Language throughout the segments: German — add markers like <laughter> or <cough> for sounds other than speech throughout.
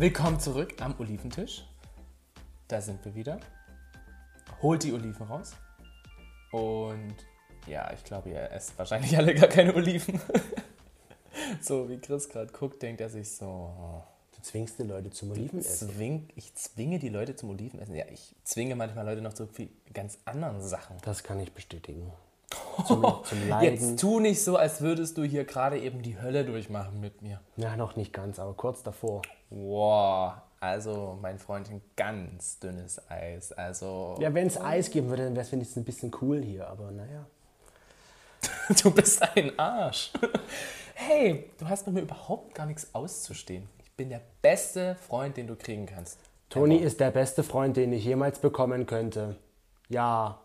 Willkommen zurück am Oliventisch. Da sind wir wieder. Holt die Oliven raus. Und ja, ich glaube, ihr esst wahrscheinlich alle gar keine Oliven. <laughs> so wie Chris gerade guckt, denkt er sich so, Du zwingst die Leute zum Olivenessen. zwing, ich zwinge die Leute zum Olivenessen. Ja, ich zwinge manchmal Leute noch zu ganz anderen Sachen. Das kann ich bestätigen. Zum, <laughs> zum Leiden. Jetzt tu nicht so, als würdest du hier gerade eben die Hölle durchmachen mit mir. Ja, noch nicht ganz, aber kurz davor. Wow, also mein Freundchen, ganz dünnes Eis. Also Ja, wenn es Eis geben würde, dann wäre es wenigstens ein bisschen cool hier, aber naja. <laughs> du bist ein Arsch. <laughs> Hey, du hast mit mir überhaupt gar nichts auszustehen. Ich bin der beste Freund, den du kriegen kannst. Toni ist der beste Freund, den ich jemals bekommen könnte. Ja,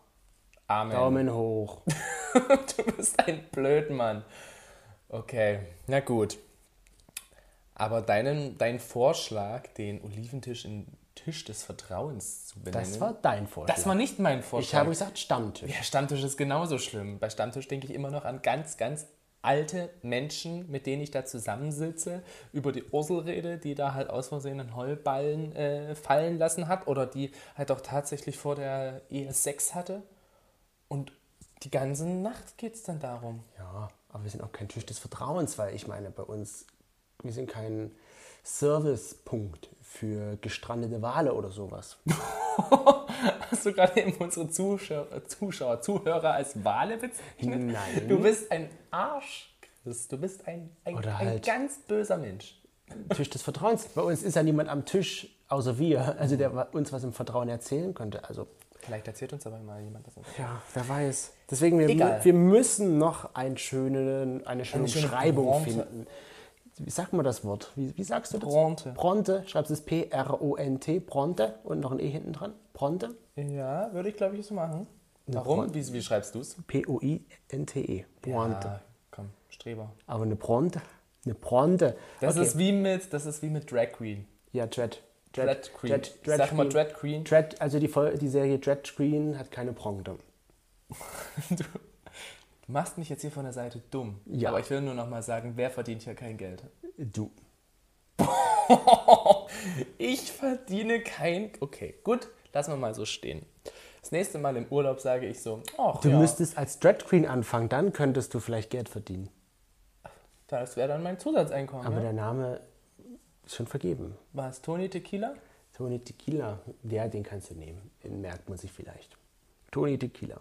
Amen. Daumen hoch. <laughs> Du bist ein Blödmann. Okay, na gut. Aber deinen, dein Vorschlag, den Oliventisch in Tisch des Vertrauens zu benennen, Das war dein Vorschlag. das war nicht mein Vorschlag. ich habe gesagt Stammtisch. Ja, Stammtisch ist genauso schlimm. Bei Stammtisch denke ich immer noch an ganz, ganz alte Menschen, mit denen ich da zusammensitze, über die Ursel rede, die da halt aus Versehen einen Heulballen äh, fallen lassen hat oder die halt auch tatsächlich vor der Ehe Sex hatte. Und die ganze Nacht geht es dann darum. Ja, aber wir sind auch kein Tisch des Vertrauens, weil ich meine, bei uns, wir sind kein Servicepunkt für gestrandete Wale oder sowas. <laughs> Hast du gerade eben unsere Zuschauer, Zuschauer Zuhörer als Wale bezeichnet? Nein. Du bist ein Arsch, Chris. Du bist ein, ein, ein halt- ganz böser Mensch. Tisch des Vertrauens. Bei uns ist ja niemand am Tisch, außer wir, also der uns was im Vertrauen erzählen könnte. Also, Vielleicht erzählt uns aber mal jemand das. ja, wer weiß. Deswegen, wir, Egal. wir müssen noch einen schönen, eine schöne Eine schöne Umschreibung Bronte. finden. Wie sagt man das Wort? Wie, wie sagst du das? Bronte. Bronte. Schreibst du es P-R-O-N-T, Bronte und noch ein E hinten dran. Bronte. Ja, würde ich glaube ich so machen. Warum? Wie, wie schreibst du es? P-O-I-N-T-E. Bronte. Ja, komm, Streber. Aber eine Bronte. Eine Bronte. Das, Okay. ist wie mit, das ist wie mit Drag Queen. Ja, Dread. Dread Queen. Dread, Dread sag mal Queen. Drag Queen. Dread, also die, die Serie Dread Screen hat keine Bronte. Du, <laughs> du machst mich jetzt hier von der Seite dumm. Ja. Aber ich will nur noch mal sagen, wer verdient hier kein Geld? Du. <laughs> Ich verdiene kein... Okay, gut, lassen wir mal so stehen. Das nächste Mal im Urlaub sage ich so, Du ja, müsstest als Dread Queen anfangen, dann könntest du vielleicht Geld verdienen. das wäre dann mein Zusatzeinkommen. Aber ja? der Name ist schon vergeben. Was, Toni Tequila? Tony Tequila, der, den kannst du nehmen. Den merkt man sich vielleicht. Tony Tequila.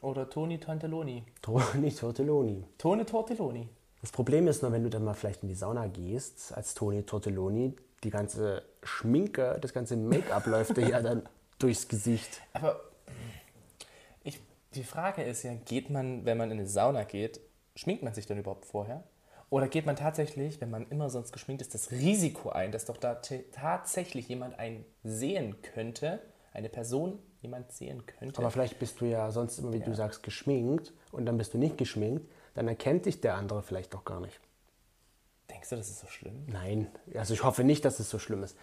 Oder Toni Tanteloni? Tony Tortelloni. Toni Tortelloni. Das Problem ist nur, wenn du dann mal vielleicht in die Sauna gehst, als Tony Tortelloni, die ganze Schminke, das ganze Make-up läuft dir ja dann <laughs> durchs Gesicht. Aber ich, die Frage ist ja, geht man, wenn man in eine Sauna geht, schminkt man sich dann überhaupt vorher? Oder geht man tatsächlich, wenn man immer sonst geschminkt ist, das Risiko ein, dass doch da tatsächlich jemand einen sehen könnte, eine Person jemand sehen könnte? Aber vielleicht bist du ja sonst immer, wie du sagst, geschminkt und dann bist du nicht geschminkt, dann erkennt dich der andere vielleicht doch gar nicht. Denkst du, das ist so schlimm? Nein, also ich hoffe nicht, dass es so schlimm ist.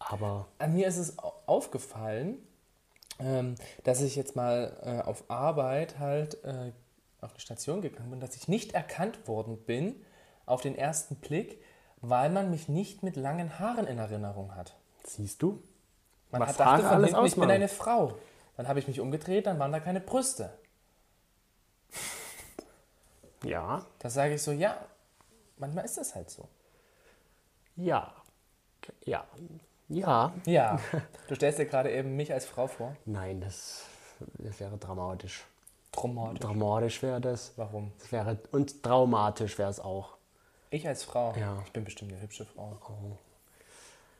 Aber An mir ist es au- aufgefallen, ähm, dass ich jetzt mal äh, auf Arbeit halt äh, auf eine Station gegangen bin, dass ich nicht erkannt worden bin auf den ersten Blick, weil man mich nicht mit langen Haaren in Erinnerung hat. siehst du, Man Was hat dachte Haare von alles hinten, ich bin eine Frau. Dann habe ich mich umgedreht, dann waren da keine Brüste. <laughs> ja, Da sage ich so, ja, manchmal ist das halt so. ja, ja, ja. Ja, du stellst dir gerade eben mich als Frau vor. Nein, das, das wäre dramatisch. Traumatisch. Dramatisch wäre das. Warum? das wäre, und traumatisch wäre es auch. Ich als Frau? Ja. Ich bin bestimmt eine hübsche Frau.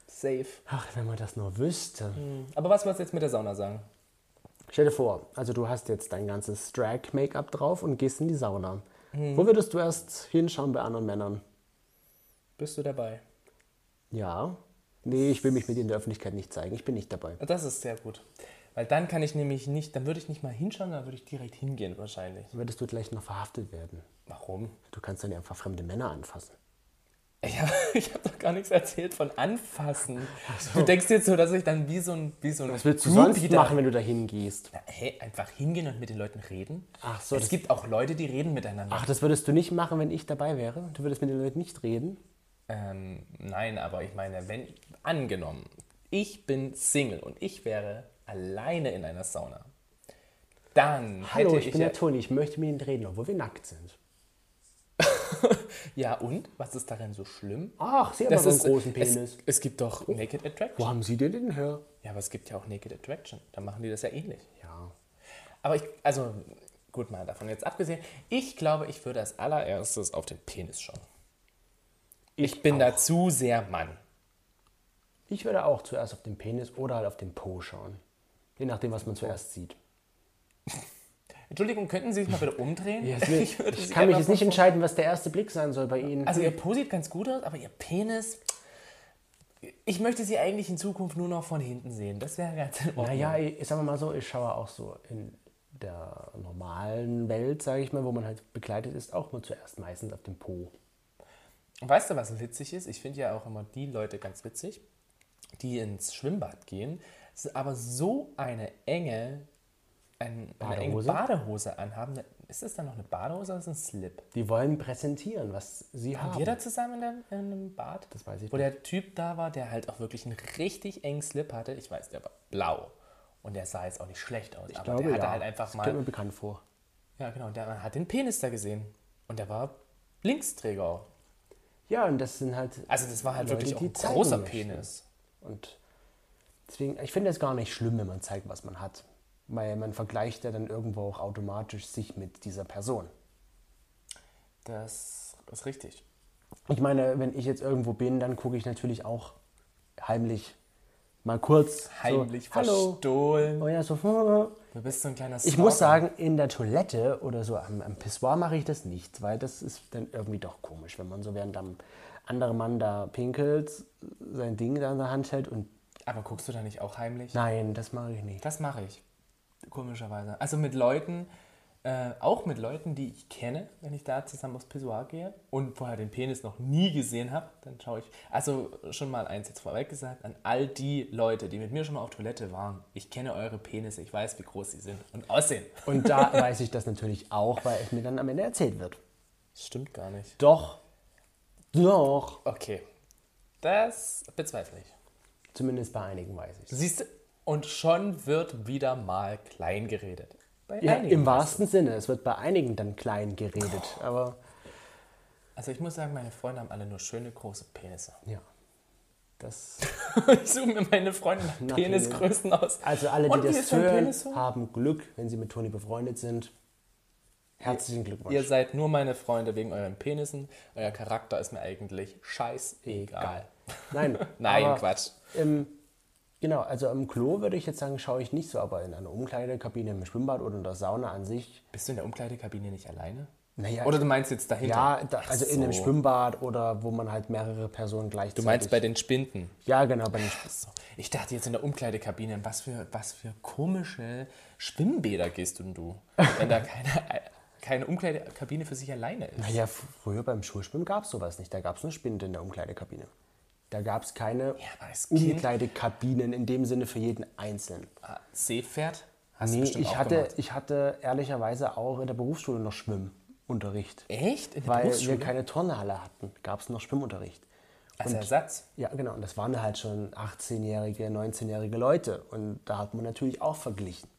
Safe. Ach, wenn man das nur wüsste. Aber was wolltest du jetzt mit der Sauna sagen? Stell dir vor, also du hast jetzt dein ganzes Drag-Make-up drauf und gehst in die Sauna. Mhm. Wo würdest du erst hinschauen bei anderen Männern? Bist du dabei? Ja. Nee, ich will mich mit dir in der Öffentlichkeit nicht zeigen. Ich bin nicht dabei. Das ist sehr gut. Weil dann kann ich nämlich nicht, dann würde ich nicht mal hinschauen, dann würde ich direkt hingehen wahrscheinlich. Dann würdest du gleich noch verhaftet werden. Warum? Du kannst dann ja einfach fremde Männer anfassen. Ich habe <laughs> ich hab doch gar nichts erzählt von anfassen. Du denkst jetzt so, dass ich dann wie so ein wie so ein Was willst du sonst da- machen, wenn du da hingehst? Hey, einfach hingehen und mit den Leuten reden. Ach so, es gibt auch Leute, die reden miteinander. Ach, das würdest du nicht machen, wenn ich dabei wäre? Du würdest mit den Leuten nicht reden? Ähm, nein, aber ich meine, wenn, angenommen, ich bin Single und ich wäre alleine in einer Sauna, dann Hallo, hätte ich ich bin der Toni, ich möchte mit Ihnen reden, obwohl wir nackt sind. <laughs> ja und? Was ist daran so schlimm? Ach, Sie haben aber einen großen Penis. Es, es gibt doch Naked Wo Attraction. haben Sie den denn her? Ja, aber es gibt ja auch Naked Attraction. Da machen die das ja ähnlich. Ja. Aber ich, also gut mal davon jetzt abgesehen, ich glaube, ich würde als allererstes auf den Penis schauen. Ich, bin da zu sehr Mann. Ich würde auch zuerst auf den Penis oder halt auf den Po schauen. Je nachdem, was man zuerst sieht. <laughs> Entschuldigung, könnten Sie sich mal bitte umdrehen? <laughs> Ich, würde ich Sie kann mich jetzt nicht entscheiden, was der erste Blick sein soll bei Ihnen. Also Ihr Po sieht ganz gut aus, aber Ihr Penis. Ich möchte Sie eigentlich in Zukunft nur noch von hinten sehen. Das wäre ganz in Ordnung. naja, ich, ich sag mal so, ich schaue auch so in der normalen Welt, sage ich mal, wo man halt begleitet ist, auch mal zuerst meistens auf dem Po. Und Weißt du, was witzig ist? Ich finde ja auch immer die Leute ganz witzig, die ins Schwimmbad gehen, aber so eine enge, ein, eine enge Badehose? Anhaben. Ist das dann noch eine Badehose oder ist das ein Slip? Die wollen präsentieren, was sie Haben haben. wir da zusammen in, einem Bad? Das weiß ich Wo der Typ da war, der halt auch wirklich einen richtig engen Slip hatte. Ich weiß, der war blau. Und der sah jetzt auch nicht schlecht aus. ich aber glaube, der hatte ja. halt einfach das kommt mir mal. bekannt vor. Ja, genau. Der man hat den Penis da gesehen. Und der war Linksträger. Ja, und das sind halt. Also das war halt Leute, wirklich auch ein großer möchten. Penis. Und deswegen, ich finde es gar nicht schlimm, wenn man zeigt, was man hat. Weil man vergleicht ja dann irgendwo auch automatisch sich mit dieser Person. Das ist richtig. Ich meine, wenn ich jetzt irgendwo bin, dann gucke ich natürlich auch heimlich mal kurz. Heimlich so, Hallo. verstohlen. Oh ja, so. Du bist so ein kleiner Ich muss Stalker. sagen, in der Toilette oder so am, am Pissoir mache ich das nicht, weil das ist dann irgendwie doch komisch, wenn man so während am andere Mann da pinkelt, sein Ding da in der Hand hält und Aber guckst du da nicht auch heimlich? nein, das mache ich nicht. Das mache ich. Komischerweise. Also mit Leuten, äh, auch mit Leuten, die ich kenne, wenn ich da zusammen aufs Pissoir gehe und vorher den Penis noch nie gesehen habe, dann schaue ich. Also schon mal eins jetzt vorweg gesagt, an all die Leute, die mit mir schon mal auf Toilette waren, ich kenne eure Penisse, ich weiß, wie groß sie sind und aussehen. Und da <laughs> weiß ich das natürlich auch, weil es mir dann am Ende erzählt wird. Das stimmt gar nicht. Doch. Doch. Okay. Das bezweifle ich. Zumindest bei einigen weiß ich. Siehst du? Und schon wird wieder mal klein geredet. Bei Ja, einigen im wahrsten Sinne. Es wird bei einigen dann klein geredet. Aber Also ich muss sagen, meine Freunde haben alle nur schöne große Penisse. ja. Das, <laughs> ich suche mir meine Freunde nach. Penisgrößen aus. also alle, die das hören, haben Glück, wenn sie mit Toni befreundet sind. Herzlichen Glückwunsch. Ihr seid nur meine Freunde wegen euren Penissen. Euer Charakter ist mir eigentlich scheißegal. <laughs> Nein, Nein, aber, Quatsch. Ähm, genau, also im Klo würde ich jetzt sagen, schaue ich nicht so, aber in einer Umkleidekabine, im Schwimmbad oder in der Sauna an sich. Bist du in der Umkleidekabine nicht alleine? Naja, Oder du meinst jetzt dahinter? ja, da, also in einem so. Schwimmbad oder wo man halt mehrere Personen gleichzeitig. Du meinst bei den Spinden? Ja, genau, bei den So. Ich dachte jetzt in der Umkleidekabine, in was für, was für komische Schwimmbäder gehst denn du, wenn da keine, <laughs> keine Umkleidekabine für sich alleine ist? Naja, früher beim Schulschwimmen gab es sowas nicht. Da gab es nur Spinde in der Umkleidekabine. Da gab es keine Ja, Umkleidekabinen in dem Sinne für jeden Einzelnen. Ah, Seepferd? Hast du Nee, ich hatte, gemacht. ich hatte ehrlicherweise auch in der Berufsschule noch Schwimmunterricht. Echt? Weil wir keine Turnhalle hatten, gab es noch Schwimmunterricht. Als Ersatz? Ja, genau. Und das waren halt schon 18-jährige, 19-jährige Leute. Und da hat man natürlich auch verglichen.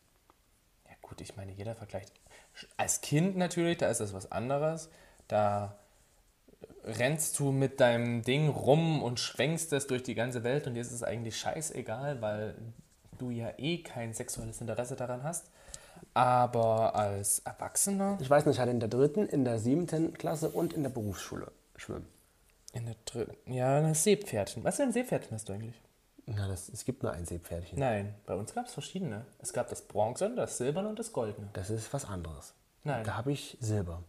Ja gut, ich meine, jeder vergleicht. Als Kind natürlich, da ist das was anderes. Da rennst du mit deinem Ding rum und schwenkst es durch die ganze Welt und dir ist es eigentlich scheißegal, weil du ja eh kein sexuelles Interesse daran hast. Aber als Erwachsener Ich weiß nicht, ich hatte in der dritten, in der siebten Klasse und in der Berufsschule schwimmen. in der dritten. Ja, das Seepferdchen. Was für ein Seepferdchen hast du eigentlich? Na, das, es gibt nur ein Seepferdchen. Nein, bei uns gab es verschiedene. Es gab das Bronze, das Silberne und das Goldene. Das ist was anderes. Nein. Da habe ich Silber.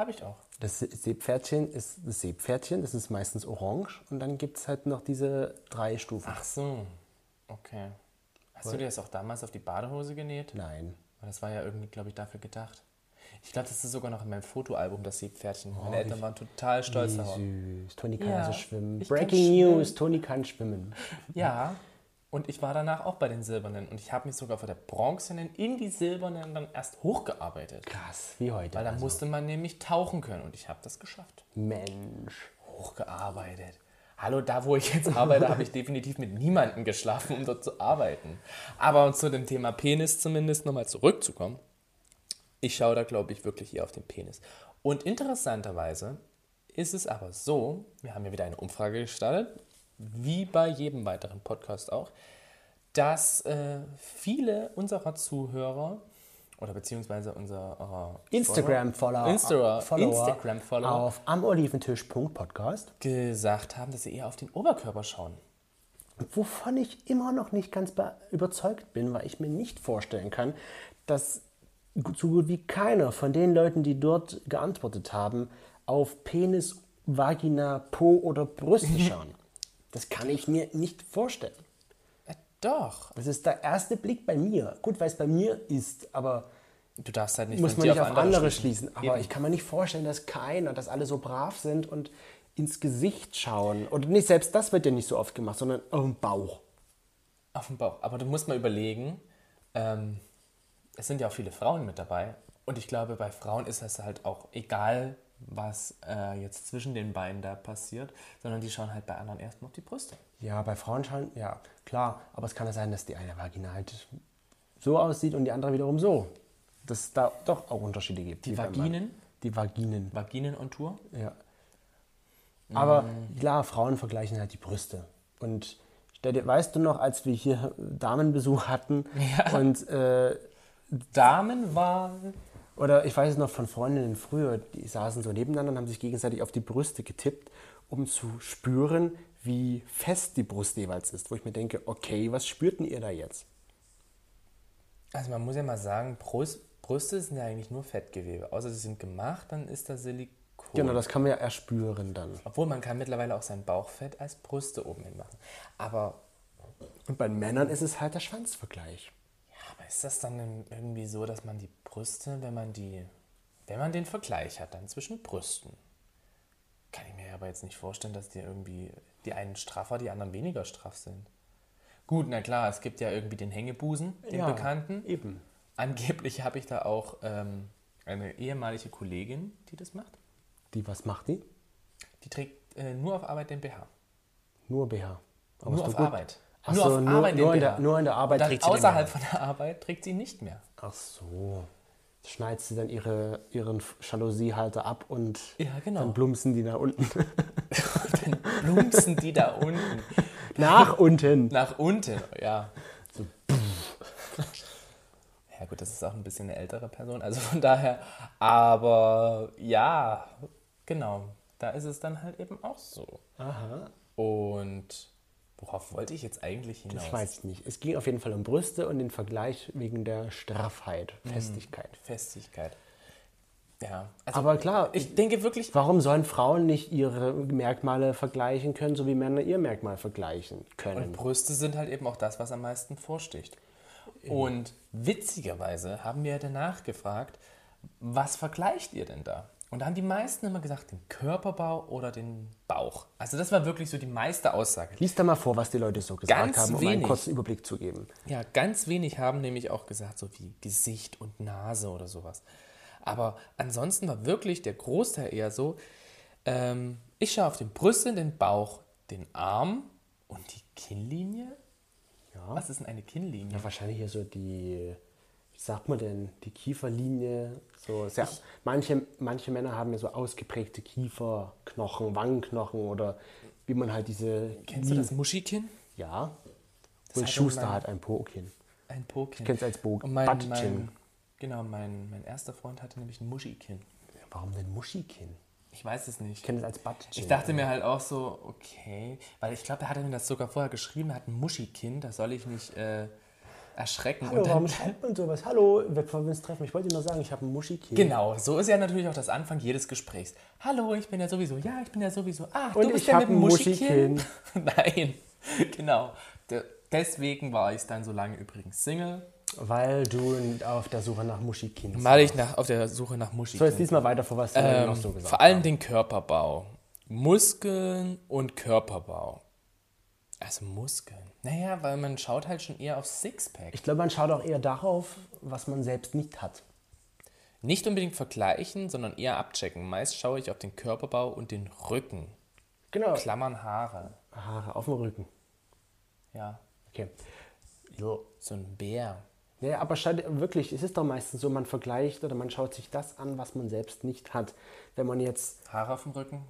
Habe ich auch. Das Se- Seepferdchen ist das Seepferdchen, das ist meistens orange. Und dann gibt es halt noch diese drei Stufen. Ach so. Okay. Hast du dir das auch damals auf die Badehose genäht? Nein. Das war ja irgendwie, glaube ich, dafür gedacht. Ich glaube, das ist sogar noch in meinem Fotoalbum, das Seepferdchen. Meine Eltern waren total stolz darauf. süß. Toni kann Ja, also schwimmen. ich Breaking schwimmen. News, Toni kann schwimmen. Ja, und ich war danach auch bei den Silbernen. Und ich habe mich sogar von der Bronzenen in die Silbernen dann erst hochgearbeitet. Krass, wie heute. Weil da also. musste man nämlich tauchen können. Und ich habe das geschafft. Mensch. hochgearbeitet. Hallo, da wo ich jetzt arbeite, habe ich definitiv mit niemandem geschlafen, um dort zu arbeiten. Aber um zu dem Thema Penis zumindest nochmal zurückzukommen, ich schaue da, glaube ich, wirklich eher auf den Penis. Und interessanterweise ist es aber so, wir haben ja wieder eine Umfrage gestartet, wie bei jedem weiteren Podcast auch, dass äh, viele unserer Zuhörer oder beziehungsweise unserer Instagram-Follower Insta Follower Instagram-Follower auf amoliventisch.podcast, gesagt haben, dass sie eher auf den Oberkörper schauen. wovon ich immer noch nicht ganz be- überzeugt bin, weil ich mir nicht vorstellen kann, dass so gut wie keiner von den Leuten, die dort geantwortet haben, auf Penis, Vagina, Po oder Brüste <laughs> schauen. Das kann ich mir nicht vorstellen. Ja, doch. Das ist der erste Blick bei mir. Gut, weil es bei mir ist, aber Du darfst halt nicht muss man nicht auf andere schließen. schließen. Aber Eben. ich kann mir nicht vorstellen, dass keiner, dass alle so brav sind und ins Gesicht schauen. Und nicht selbst das wird ja nicht so oft gemacht, sondern auf den Bauch. Auf dem Bauch. Aber du musst mal überlegen, ähm, es sind ja auch viele Frauen mit dabei. Und ich glaube, bei Frauen ist es halt auch egal, was äh, jetzt zwischen den Beinen da passiert, sondern die schauen halt bei anderen erstmal auf die Brüste. Ja, bei Frauen schauen, ja, klar. Aber es kann ja sein, dass die eine Vagina halt so aussieht und die andere wiederum so. Dass es da doch auch Unterschiede gibt. Die Vaginen? Die Vaginen, Vaginen on Tour? ja. Aber Mm. klar, Frauen vergleichen halt die Brüste. Und stell dir, weißt du noch, als wir hier Damenbesuch hatten <laughs> Ja. und äh, Damenwahl. Oder ich weiß es noch von Freundinnen früher, die saßen so nebeneinander und haben sich gegenseitig auf die Brüste getippt, um zu spüren, wie fest die Brust jeweils ist. Wo ich mir denke, okay, was spürten ihr da jetzt? Also man muss ja mal sagen, Brust, Brüste sind ja eigentlich nur Fettgewebe. Außer sie sind gemacht, dann ist da Silikon. Genau, das kann man ja erspüren dann. Obwohl man kann mittlerweile auch sein Bauchfett als Brüste oben hin machen. Aber Und bei Männern ist es halt der Schwanzvergleich. Ist das dann irgendwie so, dass man die Brüste, wenn man die, wenn man den Vergleich hat, dann zwischen Brüsten, kann ich mir aber jetzt nicht vorstellen, dass die irgendwie die einen straffer, die anderen weniger straff sind. Gut, na klar, es gibt ja irgendwie den Hängebusen, den Ja, Bekannten. Eben. Angeblich habe ich da auch ähm, eine ehemalige Kollegin, die das macht. Die, was macht die? Die trägt äh, nur auf Arbeit den BH. Nur BH. Aber nur auf gut. Arbeit. Ach nur so, auf Arbeit nur in der- nur in der Arbeit trägt sie außerhalb von der Arbeit trägt sie nicht mehr. Ach so. Schneidet sie dann ihre, ihren Jaloussiehalter ab und Ja, genau. dann plumpsen die nach unten. <laughs> Dann plumpsen die da unten. nach unten. Nach unten, ja. So. <laughs> Ja gut, das ist auch ein bisschen eine ältere Person, also von daher, aber ja, genau, da ist es dann halt eben auch so. Aha. Und worauf wollte ich jetzt eigentlich hinaus? Das weiß ich nicht. Es ging auf jeden Fall um Brüste und den Vergleich wegen der Straffheit, Festigkeit. Festigkeit. Ja, also Aber klar, ich denke wirklich, warum sollen Frauen nicht ihre Merkmale vergleichen können, so wie Männer ihr Merkmal vergleichen können? Und Brüste sind halt eben auch das, was am meisten vorsticht. Und witzigerweise haben wir danach gefragt, was vergleicht ihr denn da? Und da haben die meisten immer gesagt, den Körperbau oder den Bauch. Also das war wirklich so die meiste Aussage. Lies da mal vor, was die Leute so gesagt Ganz haben, um einen wenig. kurzen Überblick zu geben. Ja, ganz wenig haben nämlich auch gesagt, so wie Gesicht und Nase oder sowas. Aber ansonsten war wirklich der Großteil eher so, ähm, ich schaue auf den Brüste, den Bauch, den Arm und die Kinnlinie. Ja. Was ist denn eine Kinnlinie? Ja, wahrscheinlich hier so die, sagt man denn, die Kieferlinie. So sehr, manche, manche Männer haben ja so ausgeprägte Kieferknochen, Wangenknochen oder wie man halt diese. Kennst du das Muschikinn? Ja. Das Und Schuster mein- hat ein Po-Kinn. Ein Po-Kinn. kenn's als Bo- mein, Genau, mein, mein erster Freund hatte nämlich ein Muschikinn. Warum denn Muschikinn? Ich weiß es nicht. Ich kenne es als Butt-Chin. Ich dachte mir halt auch so, okay, weil ich glaube, er hatte mir das sogar vorher geschrieben, er hat ein Muschikinn, da soll ich nicht äh, erschrecken. Hallo, und dann, warum schreibt man sowas? Hallo, bevor wir uns treffen, ich wollte dir nur sagen, ich habe ein Muschikinn. genau, so ist ja natürlich auch das Anfang jedes Gesprächs. Hallo, ich bin ja sowieso, ja, ich bin ja sowieso. Ah, Und du bist ja mit dem. Muschikinn. <laughs> Nein, <laughs> genau. De deswegen war ich dann so lange übrigens Single, Weil du auf der Suche nach Muschikinn bist. weil ich nach, auf der Suche nach So, Muschikinn jetzt lies mal weiter vor, was du Ähm, noch so gesagt vor allem den Körperbau. Muskeln und Körperbau. Also Muskeln. Naja, weil man schaut halt schon eher auf Sixpack. Ich glaube, man schaut auch eher darauf, was man selbst nicht hat. Nicht unbedingt vergleichen, sondern eher abchecken. Meist schaue ich auf den Körperbau und den Rücken. Genau. Klammern Haare. Haare auf dem Rücken. Ja. Okay. So ein Bär. Ja, aber wirklich, es ist doch meistens so, man vergleicht oder man schaut sich das an, was man selbst nicht hat. Wenn man jetzt. Haare auf dem Rücken?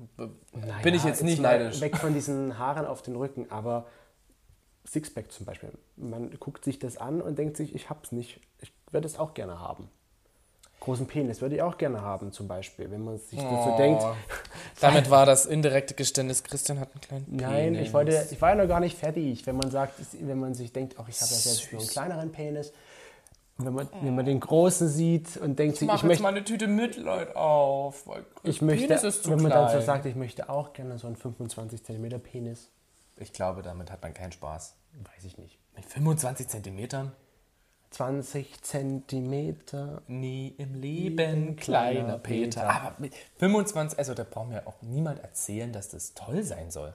Naja, Bin ich jetzt nicht neidisch. Weg von <laughs> diesen Haaren auf den Rücken, aber Sixpack zum Beispiel. Man guckt sich das an und denkt sich, ich hab's nicht. Ich würde es auch gerne haben. Großen Penis würde ich auch gerne haben, zum Beispiel. Wenn man sich das so Oh. denkt. <laughs> Damit war das indirekte Geständnis, Christian hat einen kleinen Nein, Penis. ich wollte, ich war ja noch gar nicht fertig. Wenn man sagt, wenn man sich denkt, ach, ich habe ja selbst nur einen kleineren Penis. Wenn man, wenn man den großen sieht und denkt sich, Mach ich jetzt möchte, mal eine Tüte Mitleid auf. weil ich möchte, Penis ist zu wenn man klein. dann so sagt, ich möchte auch gerne so einen 25 cm Penis, Ich glaube, damit hat man keinen Spaß. weiß ich nicht. Mit 25 Zentimetern? 20 Zentimeter. Nie im Leben, Leben, kleiner kleiner Peter. Peter. Aber mit 25, also da braucht mir auch niemand erzählen, dass das toll sein soll.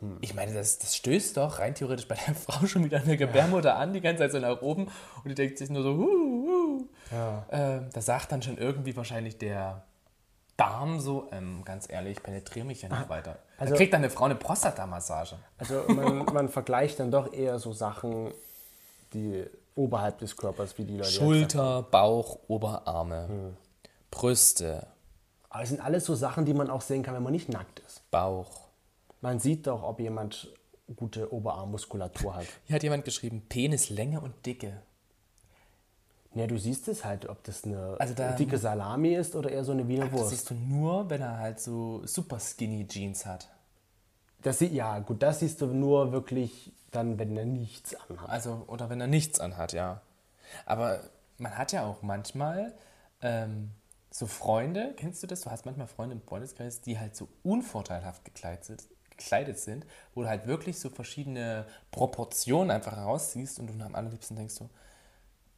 Hm. Ich meine, das, das stößt doch rein theoretisch bei der <laughs> Frau schon wieder eine Gebärmutter an, die ganze Zeit so nach oben und die denkt sich nur so, huh, huh. Ja. Ähm, da sagt dann schon irgendwie wahrscheinlich der Darm so, ähm, ganz ehrlich, penetriere mich ja nicht weiter. also- da kriegt dann eine Frau eine Prostata-Massage. Also man, <laughs> man vergleicht dann doch eher so Sachen, die oberhalb des Körpers, wie die Leute. Schulter, Bauch, Oberarme, Hm. Brüste, Aber es sind alles so Sachen, die man auch sehen kann, wenn man nicht nackt ist. Bauch. Man sieht doch, ob jemand gute Oberarmmuskulatur hat. Hier hat jemand geschrieben, Penislänge und Dicke. Ja, du siehst es halt, ob das eine Also da- dicke Salami ist oder eher so eine Wiener Das Wurst. siehst du nur, wenn er halt so super skinny Jeans hat. Das sieht, ja, gut, das siehst du nur wirklich dann, wenn er nichts anhat. Also, oder wenn er nichts anhat, ja. Aber man hat ja auch manchmal ähm, so Freunde, kennst du das? Du hast manchmal Freunde im Freundeskreis, die halt so unvorteilhaft gekleidet sind, gekleidet sind, wo du halt wirklich so verschiedene Proportionen einfach herausziehst und du am allerliebsten denkst so,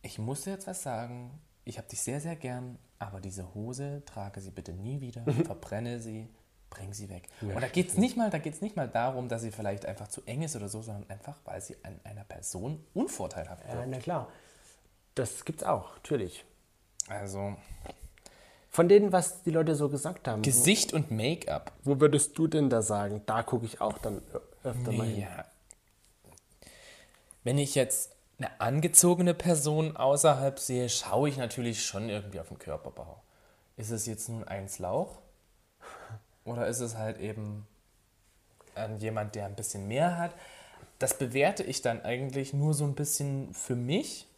ich muss dir jetzt was sagen, ich habe dich sehr, sehr gern, aber diese Hose trage sie bitte nie wieder, <laughs> verbrenne sie, bring sie weg. und da geht es nicht, mal- da geht's nicht mal darum, dass sie vielleicht einfach zu eng ist oder so, sondern einfach, weil sie an einer Person unvorteilhaft Ja, wirkt. na klar. Das gibt's auch, natürlich. Also Von denen, was die Leute so gesagt haben, Gesicht und Make-up. wo würdest du denn da sagen? Da gucke ich auch dann öfter mal hin. Ja. Wenn ich jetzt eine angezogene Person außerhalb sehe, schaue ich natürlich schon irgendwie auf den Körperbau. Ist es jetzt nun ein Slauch? <laughs> Oder ist es halt eben ähm, jemand, der ein bisschen mehr hat? Das bewerte ich dann eigentlich nur so ein bisschen für mich,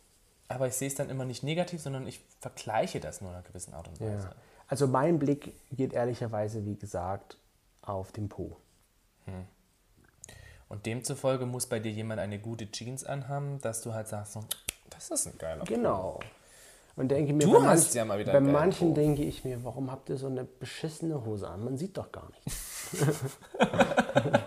aber ich sehe es dann immer nicht negativ, sondern ich vergleiche das nur in einer gewissen Art und Weise. Ja. Also mein Blick geht ehrlicherweise, wie gesagt, auf den Po. Und demzufolge muss bei dir jemand eine gute Jeans anhaben, dass du halt sagst, das ist ein geiler Genau. Und denke mir, Du bei, manch- ja mal wieder bei manchen Po. denke ich mir, warum habt ihr so eine beschissene Hose an? Man sieht doch gar nichts. <laughs>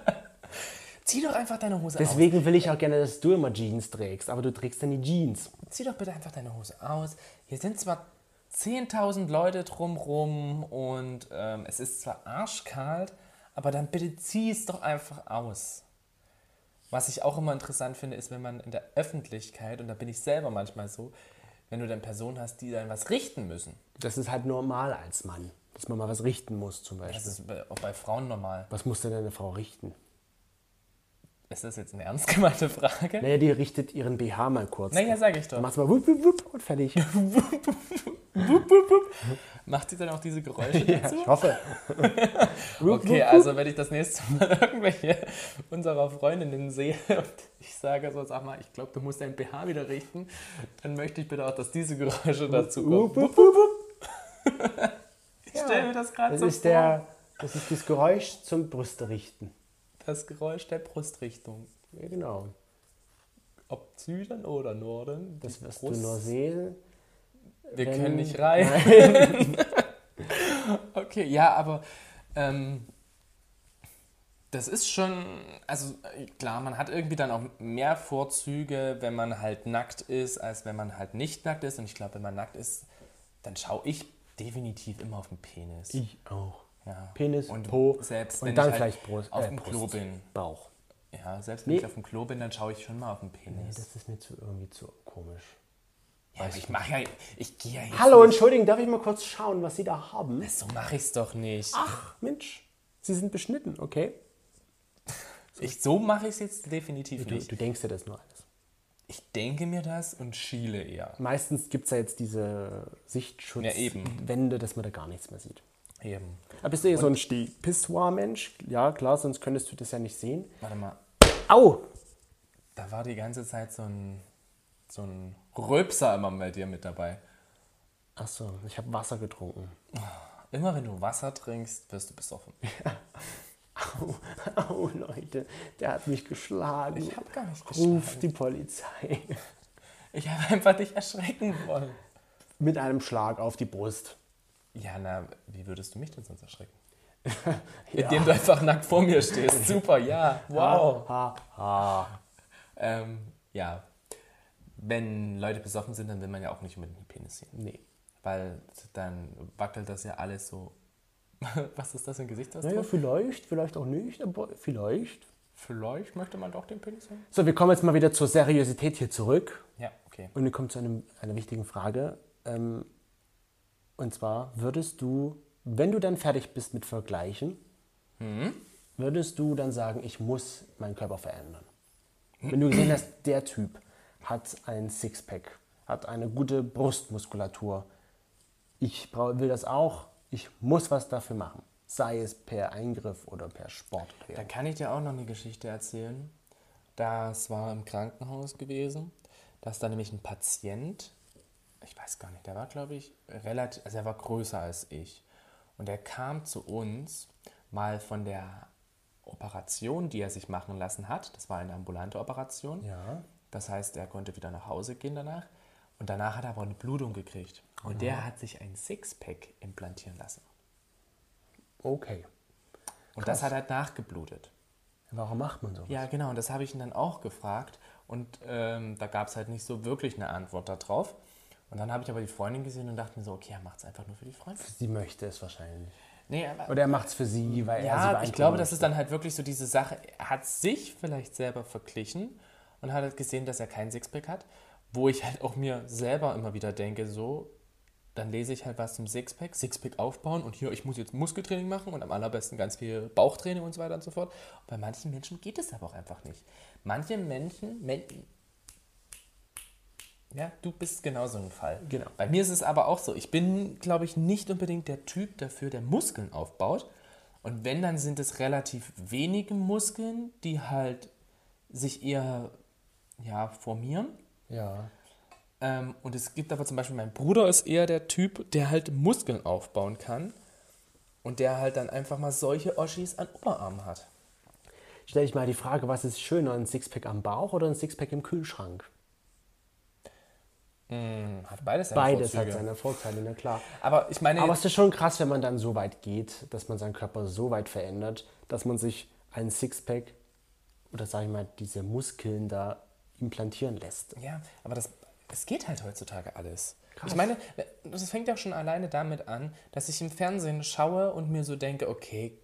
Zieh doch einfach deine Hose aus. Deswegen will ich auch gerne, dass du immer Jeans trägst, aber du trägst dann die Jeans. Zieh doch bitte einfach deine Hose aus. Hier sind zwar 10.000 Leute drumrum und ähm, es ist zwar arschkalt, aber dann bitte zieh es doch einfach aus. Was ich auch immer interessant finde, ist, wenn man in der Öffentlichkeit, und da bin ich selber manchmal so, wenn du dann Personen hast, die dann was richten müssen. Das ist halt normal als Mann, dass man mal was richten muss zum Beispiel. Das ist auch bei Frauen normal. Was muss denn eine Frau richten? Ist das jetzt eine ernst gemeinte Frage? Naja, die richtet ihren BH mal kurz. Naja, sag ich doch. Macht's mal wupp, wupp, wupp und fertig. <laughs> Macht sie dann auch diese Geräusche <laughs> ja, dazu? ich hoffe. <laughs> Okay, also wenn ich das nächste Mal irgendwelche unserer Freundinnen sehe und ich sage so, sag mal, ich glaube, du musst dein BH wieder richten, dann möchte ich bitte auch, dass diese Geräusche dazu Wupp, kommen. wupp, wupp, wupp. Ich stelle mir das gerade so ist, vor. der, das ist das Geräusch zum Brüste richten. Das Geräusch der Brustrichtung. Ja, genau. Ob Süden oder Norden. Das wirst Brust- du nur sehen. Wir wenn- können nicht <laughs> rein. <laughs> okay, ja, aber ähm, das ist schon, also klar, man hat irgendwie dann auch mehr Vorzüge, wenn man halt nackt ist, als wenn man halt nicht nackt ist. Und ich glaube, wenn man nackt ist, dann schaue ich definitiv immer auf den Penis. Ich auch. Ja. Penis, und Po selbst und wenn dann ich halt vielleicht Brust, auf äh, dem Klo Brust. bin. Bauch. Ja, selbst wenn Nee. ich auf dem Klo bin, dann schaue ich schon mal auf den Penis. Das ist mir zu, irgendwie zu komisch. ja, aber ich mache ja, ich gehe ja jetzt Hallo, nicht- Entschuldigung, darf ich mal kurz schauen, was Sie da haben? So mache ich es doch nicht. Ach, Mensch. Sie sind beschnitten, okay? <laughs> Ich, so mache ich es jetzt definitiv Du, nicht. du denkst dir das nur alles. Ich denke mir das und schiele eher. Meistens gibt es ja jetzt diese Ja. Sichtschutzwände, dass man da gar nichts mehr sieht. Eben. Aber bist du eher so ein Pissoir-Mensch? Ja, klar, sonst könntest du das ja nicht sehen. Warte mal. Au! Da war die ganze Zeit so ein, so ein Röpser immer bei dir mit dabei. Achso, ich habe Wasser getrunken. Immer wenn du Wasser trinkst, wirst du besoffen. <laughs> Au, au, Leute, der hat mich geschlagen. Ich habe gar nicht Ruf geschlafen. die Polizei. Ich habe einfach dich erschrecken wollen. Mit einem Schlag auf die Brust. Ja, na, wie würdest du mich denn sonst erschrecken? <laughs> Ja. Indem du einfach nackt vor mir stehst. <laughs> Super, ja, wow. Ha, ha. Ähm, ja, wenn Leute besoffen sind, dann will man ja auch nicht unbedingt den Penis sehen. Nee. Weil dann wackelt das ja alles so. <laughs> Was ist das für ein Gesichtsausdruck? Naja, vielleicht, vielleicht auch nicht, aber vielleicht. Vielleicht möchte man doch den Penis sehen. So, wir kommen jetzt mal wieder zur Seriosität hier zurück. Ja, okay. Und wir kommen zu einem, einer wichtigen Frage. Ähm, und zwar, würdest du, wenn du dann fertig bist mit Vergleichen, würdest du dann sagen, ich muss meinen Körper verändern? Wenn du gesehen hast, der Typ hat ein Sixpack, hat eine gute Brustmuskulatur, ich will das auch, ich muss was dafür machen. Sei es per Eingriff oder per Sport. Dann kann ich dir auch noch eine Geschichte erzählen. Das war im Krankenhaus gewesen. Da ist da nämlich ein Patient, ich weiß gar nicht, der war, glaube ich, relativ, also er war größer als ich. Und er kam zu uns mal von der Operation, die er sich machen lassen hat. Das war eine ambulante Operation. Ja. Das heißt, er konnte wieder nach Hause gehen danach. Und danach hat er aber eine Blutung gekriegt. Und der hat sich ein Sixpack implantieren lassen. Okay. Und das hat halt nachgeblutet. Warum macht man so? Ja, genau, und das habe ich ihn dann auch gefragt. Und ähm, da gab es halt nicht so wirklich eine Antwort darauf. Und dann habe ich aber die Freundin gesehen und dachte mir so, okay, er macht es einfach nur für die Freundin. Sie möchte es wahrscheinlich. Nee, aber, Oder er macht es für sie, weil er sie ja, ich glaube, das möchte. ist dann halt wirklich so diese Sache. Er hat sich vielleicht selber verglichen und hat halt gesehen, dass er keinen Sixpack hat. Wo ich halt auch mir selber immer wieder denke, so, dann lese ich halt was zum Sixpack, Sixpack aufbauen und hier, ich muss jetzt Muskeltraining machen und am allerbesten ganz viel Bauchtraining und so weiter und so fort. Bei manchen Menschen geht es aber auch einfach nicht. Manche Menschen, Men ja, du bist genauso ein Fall. Genau. Bei mir ist es aber auch so. Ich bin, glaube ich, nicht unbedingt der Typ dafür, der Muskeln aufbaut. Und wenn, dann sind es relativ wenige Muskeln, die halt sich eher ja, formieren. Ja. Ähm, und es gibt aber zum Beispiel, mein Bruder ist eher der Typ, der halt Muskeln aufbauen kann. Und der halt dann einfach mal solche Oschis an Oberarmen hat. Stell ich mal die Frage, was ist schöner, ein Sixpack am Bauch oder ein Sixpack im Kühlschrank? Hat beides seine Beides Vorzüge. hat seine Vorteile, na klar. Aber ich meine, Aber es ist schon krass, wenn man dann so weit geht, dass man seinen Körper so weit verändert, dass man sich ein Sixpack oder sag ich mal, diese Muskeln da implantieren lässt. Ja, aber das, es geht halt heutzutage alles. Krass. Ich meine, das fängt ja schon alleine damit an, dass ich im Fernsehen schaue und mir so denke, okay,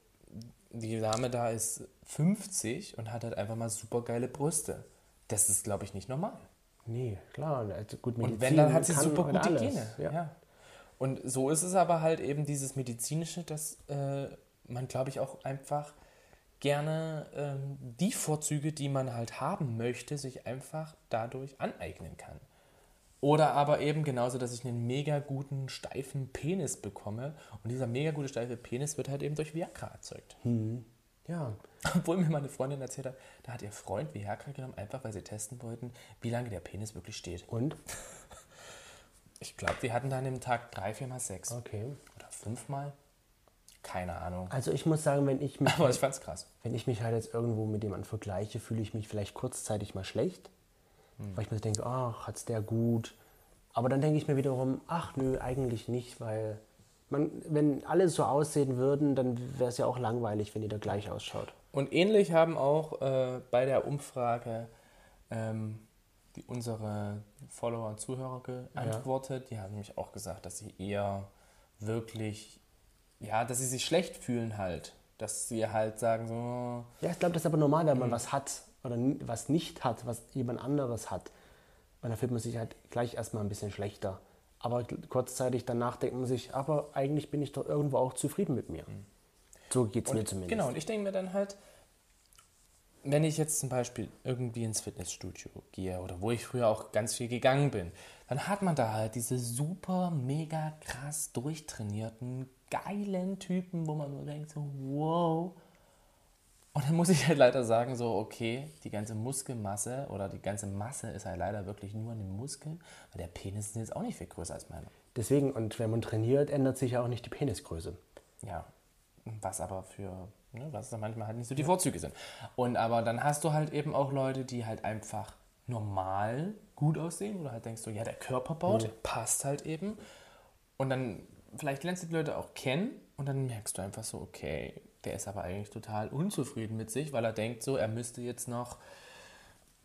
die Dame da ist 50 und hat halt einfach mal super geile Brüste. Das ist, glaube ich, nicht normal. Nee, klar. Also gut, Und wenn, dann hat sie super gute alles. Gene. Ja. Ja. Und so ist es aber halt eben dieses medizinische, dass äh, man, glaube ich, auch einfach gerne ähm, die Vorzüge, die man halt haben möchte, sich einfach dadurch aneignen kann. Oder aber eben genauso, dass ich einen mega guten, steifen Penis bekomme. Und dieser mega gute, steife Penis wird halt eben durch Viagra erzeugt. Ja. Obwohl mir meine Freundin erzählt hat, da hat ihr Freund Viagra genommen, einfach weil sie testen wollten, wie lange der Penis wirklich steht. Und? Ich glaube, wir hatten dann im Tag drei, viermal Sex. Okay. Oder fünfmal? Keine Ahnung. Also ich muss sagen, wenn ich mich, Aber ich fand's krass. wenn ich mich halt jetzt irgendwo mit jemandem vergleiche, fühle ich mich vielleicht kurzzeitig mal schlecht. Hm. Weil ich mir denke, ach, hat's der gut. Aber dann denke ich mir wiederum, ach nö, eigentlich nicht, weil man, wenn alle so aussehen würden, dann wäre es ja auch langweilig, wenn jeder gleich ausschaut. Und ähnlich haben auch äh, bei der Umfrage ähm, die unsere Follower und Zuhörer geantwortet. Die haben nämlich auch gesagt, dass sie eher wirklich, ja, dass sie sich schlecht fühlen halt. Dass sie halt sagen so, Ja, ich glaube, das ist aber normal, wenn man Hm. was hat oder was nicht hat, was jemand anderes hat. Und dann fühlt man sich halt gleich erstmal ein bisschen schlechter. Aber kurzzeitig danach denkt man sich, aber eigentlich bin ich doch irgendwo auch zufrieden mit mir. So geht es mir zumindest. Genau, und ich denke mir dann halt, wenn ich jetzt zum Beispiel irgendwie ins Fitnessstudio gehe oder wo ich früher auch ganz viel gegangen bin, dann hat man da halt diese super, mega krass durchtrainierten, geilen Typen, wo man nur denkt so, wow. Und dann muss ich halt leider sagen, so, okay, die ganze Muskelmasse oder die ganze Masse ist halt leider wirklich nur an den Muskeln, weil der Penis ist jetzt auch nicht viel größer als meiner. Deswegen, und wenn man trainiert, ändert sich ja auch nicht die Penisgröße. Ja, was aber für, ne, was dann manchmal halt nicht so die Vorzüge sind. Und aber dann hast du halt eben auch Leute, die halt einfach normal gut aussehen oder halt denkst du, ja, der Körperbau, der passt halt eben. Und dann vielleicht lernst du die Leute auch kennen und dann merkst du einfach so, okay, der ist aber eigentlich total unzufrieden mit sich, weil er denkt so, er müsste jetzt noch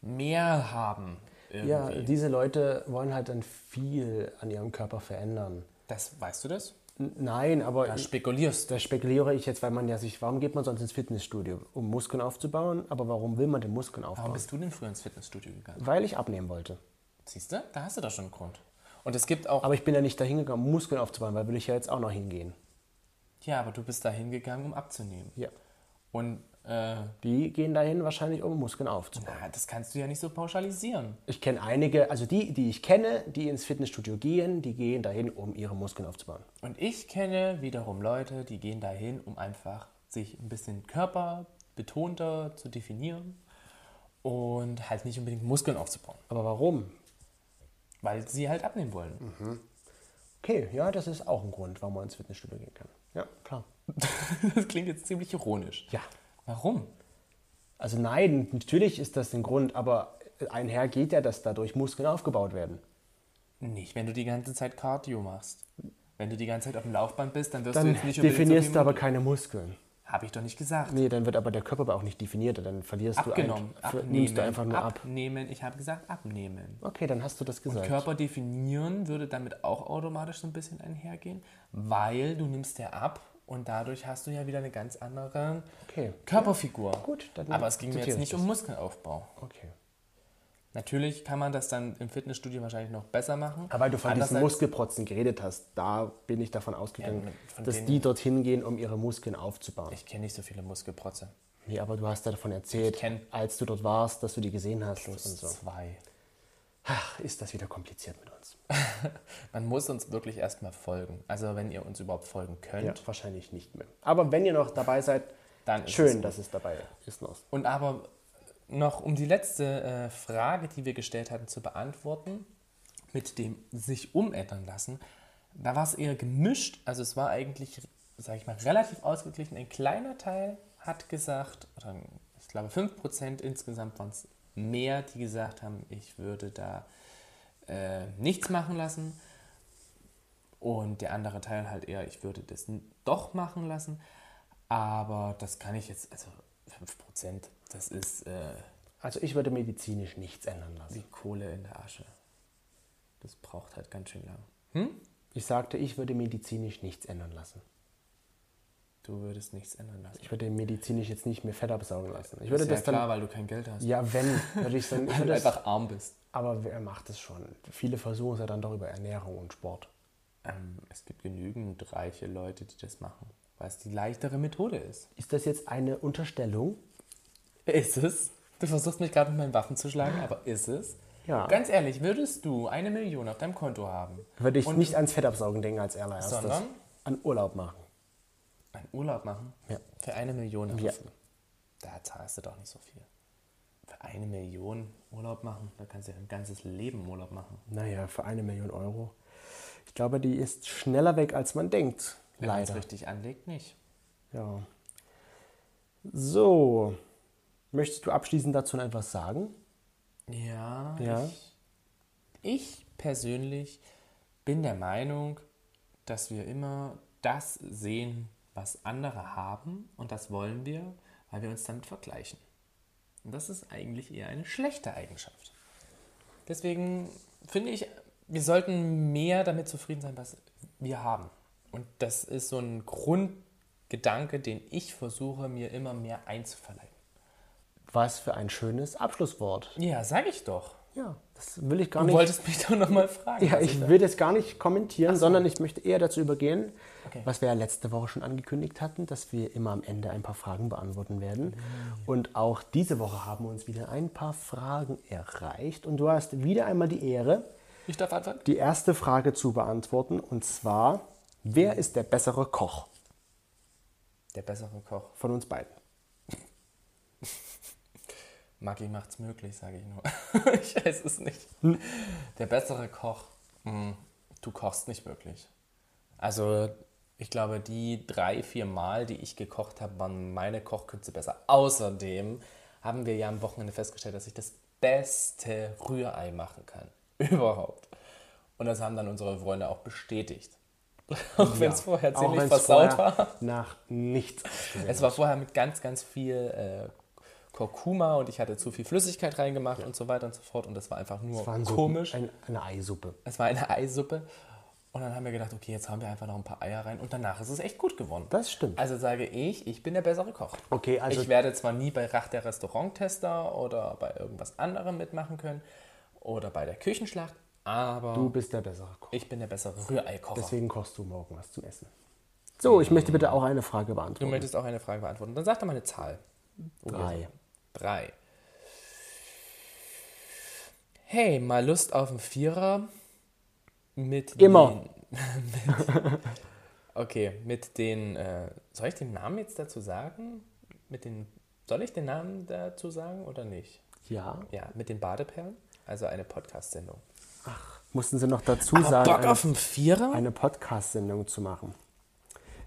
mehr haben. Ja, irgendwie. diese Leute wollen halt dann viel an ihrem Körper verändern. das, weißt du das? Nein, aber Da spekulierst da spekuliere ich jetzt, weil man ja sich, warum geht man sonst ins Fitnessstudio? Um Muskeln aufzubauen, aber warum will man den Muskeln Warum aufbauen? bist du denn früher ins Fitnessstudio gegangen? Weil ich abnehmen wollte. Siehst du? Da hast du doch schon einen Grund. Und es gibt auch Aber ich bin ja nicht dahin gegangen, um Muskeln aufzubauen, weil will ich ja jetzt auch noch hingehen. Ja, aber du bist da hingegangen, um abzunehmen. Ja. Und äh, Die gehen dahin wahrscheinlich, um Muskeln aufzubauen. na, das kannst du ja nicht so pauschalisieren. Ich kenne einige, also die, die ich kenne, die ins Fitnessstudio gehen, die gehen dahin, um ihre Muskeln aufzubauen. Und ich kenne wiederum Leute, die gehen dahin, um einfach sich ein bisschen körperbetonter zu definieren und halt nicht unbedingt Muskeln aufzubauen, Aber warum? weil sie halt abnehmen wollen. Okay, ja, das ist auch ein Grund, warum man ins Fitnessstudio gehen kann. Ja, klar. <laughs> Das klingt jetzt ziemlich ironisch. Ja. Warum? Also nein, natürlich ist das ein Grund, aber einher geht ja, dass dadurch Muskeln aufgebaut werden. Nicht, wenn du die ganze Zeit Cardio machst. Wenn du die ganze Zeit auf dem Laufband bist, dann wirst Dann du jetzt nicht definierst du aber keine Muskeln. Habe ich doch nicht gesagt. Nee, dann wird aber der Körper auch nicht definiert, dann verlierst Abgenommen. du eigentlich, abnehmen, nimmst du einfach nur ab. Abnehmen. Ich habe gesagt abnehmen. Okay, dann hast du das gesagt. Körper definieren würde damit auch automatisch so ein bisschen einhergehen, weil du nimmst ja ab und dadurch hast du ja wieder eine ganz andere Okay. Körperfigur. Gut, dann Aber es ging mir jetzt nicht ich um Muskelaufbau. Okay. Natürlich kann man das dann im Fitnessstudio wahrscheinlich noch besser machen. Aber weil du von diesen Muskelprotzen geredet hast, da bin ich davon ausgegangen, Ja, dass die dorthin gehen, um ihre Muskeln aufzubauen. Ich kenne nicht so viele Muskelprotze. Nee, aber du hast ja davon erzählt, als du dort warst, dass du die gesehen hast und, und so. Zwei. Ach, ist das wieder kompliziert mit uns. <laughs> Man muss uns wirklich erstmal folgen. Also wenn ihr uns überhaupt folgen könnt. Ja, wahrscheinlich nicht mehr. Aber wenn ihr noch dabei seid, Dann ist es schön, dass es dabei ist noch. Und aber noch um die letzte äh, Frage, die wir gestellt hatten, zu beantworten, mit dem sich umändern lassen, da war es eher gemischt. Also es war eigentlich, sage ich mal, relativ ausgeglichen. Ein kleiner Teil hat gesagt, oder ich glaube 5% insgesamt waren es mehr, die gesagt haben, ich würde da äh, nichts machen lassen. Und der andere Teil halt eher, ich würde das doch machen lassen. Aber das kann ich jetzt, also 5%, das ist äh, Also ich würde medizinisch nichts ändern lassen. wie Kohle in der Asche. Das braucht halt ganz schön lang. Ich sagte, ich würde medizinisch nichts ändern lassen. Du würdest nichts ändern lassen. Ich würde medizinisch jetzt nicht mehr Fett absaugen lassen. Ich Das würde ist ja das dann. klar, weil du kein Geld hast. Ja, wenn, würde ich dann. <laughs> Weil du das, einfach arm bist. aber wer macht es schon? Viele versuchen es ja dann doch über Ernährung und Sport. Ähm, es gibt genügend reiche Leute, die das machen, weil es die leichtere Methode ist. Ist das jetzt eine Unterstellung? Ist es? Du versuchst mich gerade mit meinen Waffen zu schlagen, aber ist es? Ja. Ganz ehrlich, würdest du eine Million auf deinem Konto haben, Würde ich Und- nicht ans Fettabsaugen denken als allererstes. Sondern? An Urlaub machen. einen Urlaub machen? Ja. Für eine Million? Ja. Da zahlst du doch nicht so viel. Für eine Million Urlaub machen, da kannst du ja ein ganzes Leben Urlaub machen. Naja, für eine Million Euro. Ich glaube, die ist schneller weg, als man denkt. Wenn man es richtig anlegt, nicht. Ja. So. Möchtest du abschließend dazu noch etwas sagen? Ja, Ja. Ich, ich persönlich bin der Meinung, dass wir immer das sehen, was andere haben und das wollen wir, weil wir uns damit vergleichen. Und das ist eigentlich eher eine schlechte Eigenschaft. Deswegen finde ich, wir sollten mehr damit zufrieden sein, was wir haben. Und das ist so ein Grundgedanke, den ich versuche, mir immer mehr einzuverleiben. Was für ein schönes Abschlusswort. Ja, sag ich doch. Ja, das will ich gar Du nicht. wolltest mich doch nochmal fragen. Ja, ich will das gar nicht kommentieren, sondern ich möchte eher dazu übergehen, Okay. was wir ja letzte Woche schon angekündigt hatten, dass wir immer am Ende ein paar Fragen beantworten werden. Und auch diese Woche haben uns wieder ein paar Fragen erreicht. Und du hast wieder einmal die Ehre, Ich darf antworten? die erste Frage zu beantworten. Und zwar, wer ist der bessere Koch Der bessere Koch. von uns beiden? Maggi macht's möglich, sage ich nur. <laughs> ich weiß es nicht. Der bessere Koch. Hm, Du kochst nicht wirklich. Also, ich glaube, die drei, vier Mal, die ich gekocht habe, waren meine Kochkünste besser. Außerdem haben wir ja am Wochenende festgestellt, dass ich das beste Rührei machen kann. <laughs> Überhaupt. Und das haben dann unsere Freunde auch bestätigt. <laughs> Auch wenn es vorher ziemlich versaut war. Nach nichts Es war vorher mit ganz, ganz viel äh, Kurkuma und ich hatte zu viel Flüssigkeit reingemacht und so weiter und so fort. Und das war einfach nur Es komisch. Ein, eine Eisuppe. es war eine Eisuppe. Und dann haben wir gedacht, okay, jetzt haben wir einfach noch ein paar Eier rein. Und danach ist es echt gut geworden. Das stimmt. Also sage ich, ich bin der bessere Koch. Okay, also- ich werde zwar nie bei Rach der Restauranttester oder bei irgendwas anderem mitmachen können oder bei der Küchenschlacht, aber Du bist der bessere Koch. ich bin der bessere Rühreikocher. Deswegen kochst du morgen was zum Essen. So, ich möchte bitte auch eine Frage Du beantworten. möchtest auch eine Frage beantworten. Dann sag doch mal eine Zahl. Drei. Drei. Hey, mal Lust auf einen Vierer mit Immer. Den, <laughs> mit, okay, mit den. Äh, soll ich den Namen jetzt dazu sagen? Mit den. Soll ich den Namen dazu sagen oder nicht? Ja. Ja, mit den Badeperlen. Also eine Podcast-Sendung. Mussten sie noch dazu Aber sagen, Bock eine, auf einen Vierer? eine Podcast-Sendung zu machen.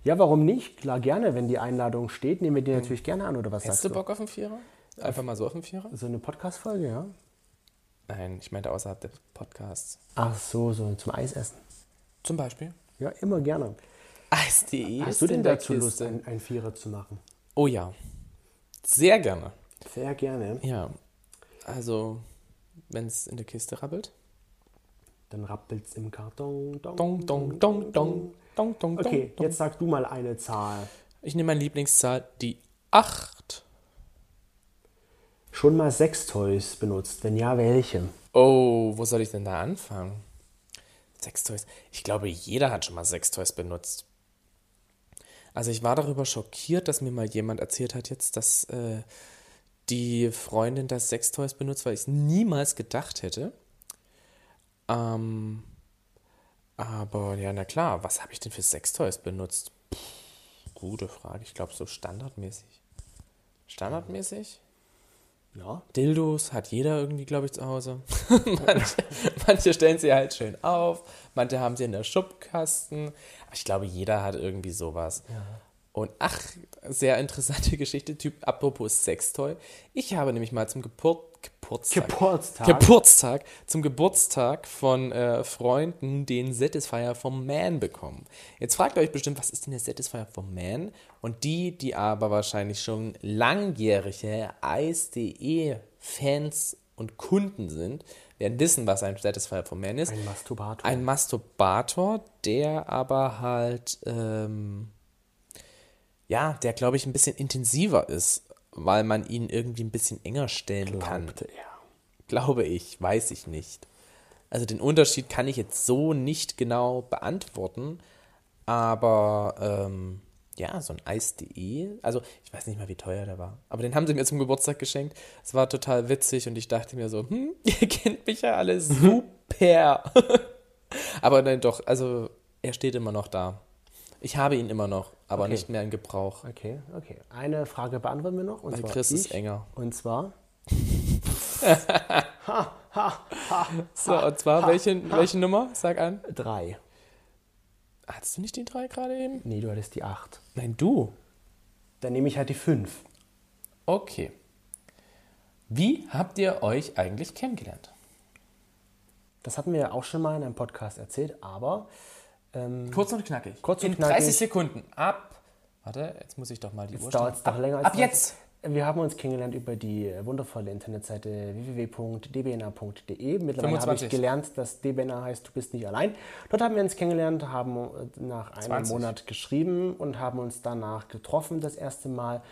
Ja, warum nicht? Klar, gerne, wenn die Einladung steht, nehmen wir die natürlich gerne an, oder was Hast sagst du du? Bock auf einen Vierer? Einfach mal so auf einen Vierer? So eine Podcast-Folge, ja? Nein, ich meinte außerhalb des Podcasts. Ach so, so zum Eisessen. Zum Beispiel. Ja, immer gerne. Eis.de Hast du denn dazu Lust, Kiste. ein, ein Vierer zu machen? Oh ja. Sehr gerne. Sehr gerne. Ja. Also, wenn es in der Kiste rabbelt. Dann rappelt's im Karton. Dong, Dong, dong, dong, dong. Dong, dong, Okay, dong. jetzt sag du mal eine Zahl. Ich nehme meine Lieblingszahl, die 8. Schon mal Sextoys benutzt? Wenn ja, welche? Oh, wo soll ich denn da anfangen? Sextoys. Ich glaube, jeder hat schon mal Sextoys benutzt. Also ich war darüber schockiert, dass mir mal jemand erzählt hat jetzt, dass äh, die Freundin das Sextoys benutzt, weil ich es niemals gedacht hätte. Ähm, aber ja, na klar, was habe ich denn für Sextoys benutzt? Puh, gute Frage. Ich glaube so standardmäßig. Standardmäßig? Ja. Dildos hat jeder irgendwie, glaube ich, zu Hause. <laughs> manche, manche stellen sie halt schön auf, manche haben sie in der Schubkasten. Aber ich glaube, jeder hat irgendwie sowas. Und ach, sehr interessante <laughs> Geschichte, Typ, apropos Sextoy. Ich habe nämlich mal zum Geburt, Geburtstag, Geburtstag. Geburtstag, zum Geburtstag von äh, Freunden den Satisfier vom Man bekommen. Jetzt fragt ihr euch bestimmt, was ist denn der Satisfier vom Man? Und die, die aber wahrscheinlich schon langjährige Eis.de-Fans und Kunden sind, werden wissen, was ein Satisfier vom Man ist. Ein Masturbator. Ein Masturbator, der aber halt, ähm, ja, der glaube ich ein bisschen intensiver ist, weil man ihn irgendwie ein bisschen enger stellen kann. Glaubte er. Glaube ich, weiß ich nicht. Also den Unterschied kann ich jetzt so nicht genau beantworten, aber ähm, ja, so ein Eis.de, also ich weiß nicht mal, wie teuer der war, aber den haben sie mir zum Geburtstag geschenkt. Es war total witzig und ich dachte mir so, hm, <laughs> ihr kennt mich ja alle super. <laughs> aber nein, doch, also er steht immer noch da. Ich habe ihn immer noch, aber Okay. nicht mehr in Gebrauch. Okay, okay. Eine Frage beantworten wir noch. Und Weil zwar Chris ist ich. enger. Und zwar <laughs> So, und zwar, welche, welche Nummer? Sag an. drei. Hattest du nicht die drei gerade eben? Nee, du hattest die acht. Nein, du. Dann nehme ich halt die fünf. Okay. Wie habt ihr euch eigentlich kennengelernt? Das hatten wir ja auch schon mal in einem Podcast erzählt, aber ähm, Kurz und knackig. Kurz und In 30 knackig. Sekunden. Ab. Warte, jetzt muss ich doch mal die Uhr jetzt dauert es doch länger als Ab jetzt. Wir haben uns kennengelernt über die wundervolle Internetseite www.dbna.de. Mittlerweile habe 25. ich gelernt, dass DBNA heißt, du bist nicht allein. Dort haben wir uns kennengelernt, haben nach einem 20. Monat geschrieben und haben uns danach getroffen das erste Mal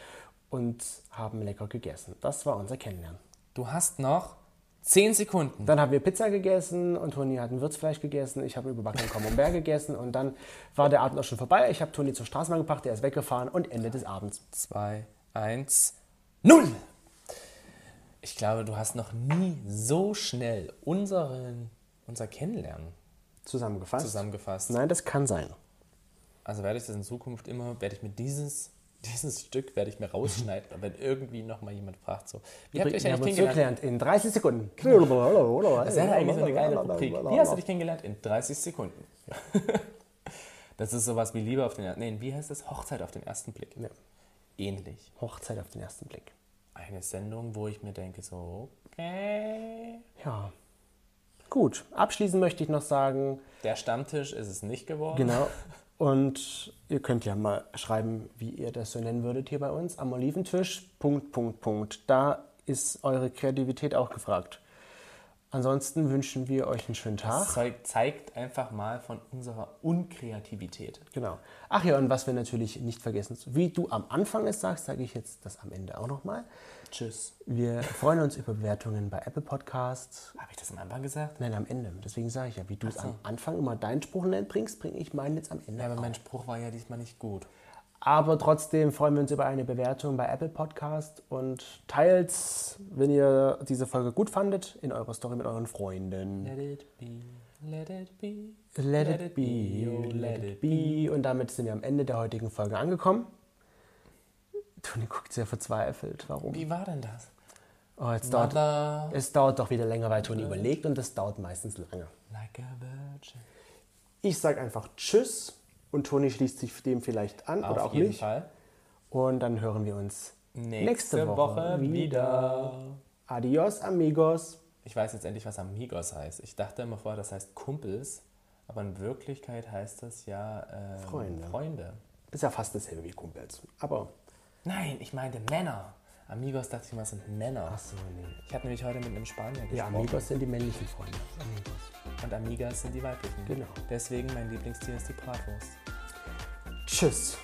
und haben lecker gegessen. Das war unser Kennenlernen. Du hast noch Zehn Sekunden. Dann haben wir Pizza gegessen und Toni hat ein Würzfleisch gegessen. Ich habe überbackenen Camembert gegessen und dann war der Abend auch schon vorbei. Ich habe Toni zur Straßenbahn gebracht, er ist weggefahren und Ende des Abends. Zwei, eins, null. Ich glaube, du hast noch nie so schnell unseren, unser Kennenlernen Zusammengefasst? zusammengefasst. Nein, das kann sein. Also werde ich das in Zukunft immer, werde ich mir dieses, dieses Stück werde ich mir rausschneiden, wenn irgendwie noch mal jemand fragt so, wie habt ihr euch eigentlich kennengelernt? in 30 Sekunden. <laughs> Das wäre eigentlich so eine geile Rubrik. Wie hast du dich kennengelernt? In 30 Sekunden. <laughs> Das ist sowas wie Liebe auf den ersten, nee, wie heißt das? Hochzeit auf den ersten Blick. Ja. Ähnlich. Hochzeit auf den ersten Blick. Eine Sendung, wo ich mir denke so, okay. Ja. Gut, abschließend möchte ich noch sagen, Der Stammtisch ist es nicht geworden. genau, <laughs> und ihr könnt ja mal schreiben, wie ihr das so nennen würdet hier bei uns am Oliventisch. Punkt, Punkt, Punkt. Da ist eure Kreativität auch gefragt. Ansonsten wünschen wir euch einen schönen Tag. Zeug zeigt einfach mal von unserer Unkreativität. Genau. Ach ja, und was wir natürlich nicht vergessen, wie du am Anfang es sagst, sage ich jetzt das am Ende auch nochmal. Tschüss. Wir freuen uns über Bewertungen bei Apple Podcasts. Habe ich das am Anfang gesagt? Nein, am Ende. Deswegen sage ich ja, wie du es so. am Anfang immer deinen Spruch bringst, bringe ich meinen jetzt am Ende. Ja, aber auch. mein Spruch war ja diesmal nicht gut. Aber trotzdem freuen wir uns über eine Bewertung bei Apple Podcast und teilt, wenn ihr diese Folge gut fandet, in eurer Story mit euren Freunden. Let it be, let it be. Let it be, oh, let it be. Und damit sind wir am Ende der heutigen Folge angekommen. Toni guckt sehr verzweifelt. Warum? Wie war denn das? Oh, jetzt dauert, Mother es dauert doch wieder länger, weil Toni überlegt und das dauert meistens lange. like a virgin. Ich sage einfach Tschüss und Toni schließt sich dem vielleicht an oder Auf auch jeden nicht. Fall. Und dann hören wir uns Nächste, Woche, wieder. Adios, amigos. Ich weiß jetzt endlich, was Amigos heißt. Ich dachte immer vorher, das heißt Kumpels. Aber in Wirklichkeit heißt das ja ähm, Freunde. Freunde. Ist ja fast dasselbe wie Kumpels. Aber, Nein, ich meinte Männer. Amigos dachte ich mal, sind Männer. achso, nee. Ich habe nämlich heute mit einem Spanier gesprochen. Ja, Amigos sind die männlichen Freunde. Amigos. Und Amigas sind die weiblichen. Genau. Deswegen mein Lieblingstier ist die Bratwurst. Tschüss.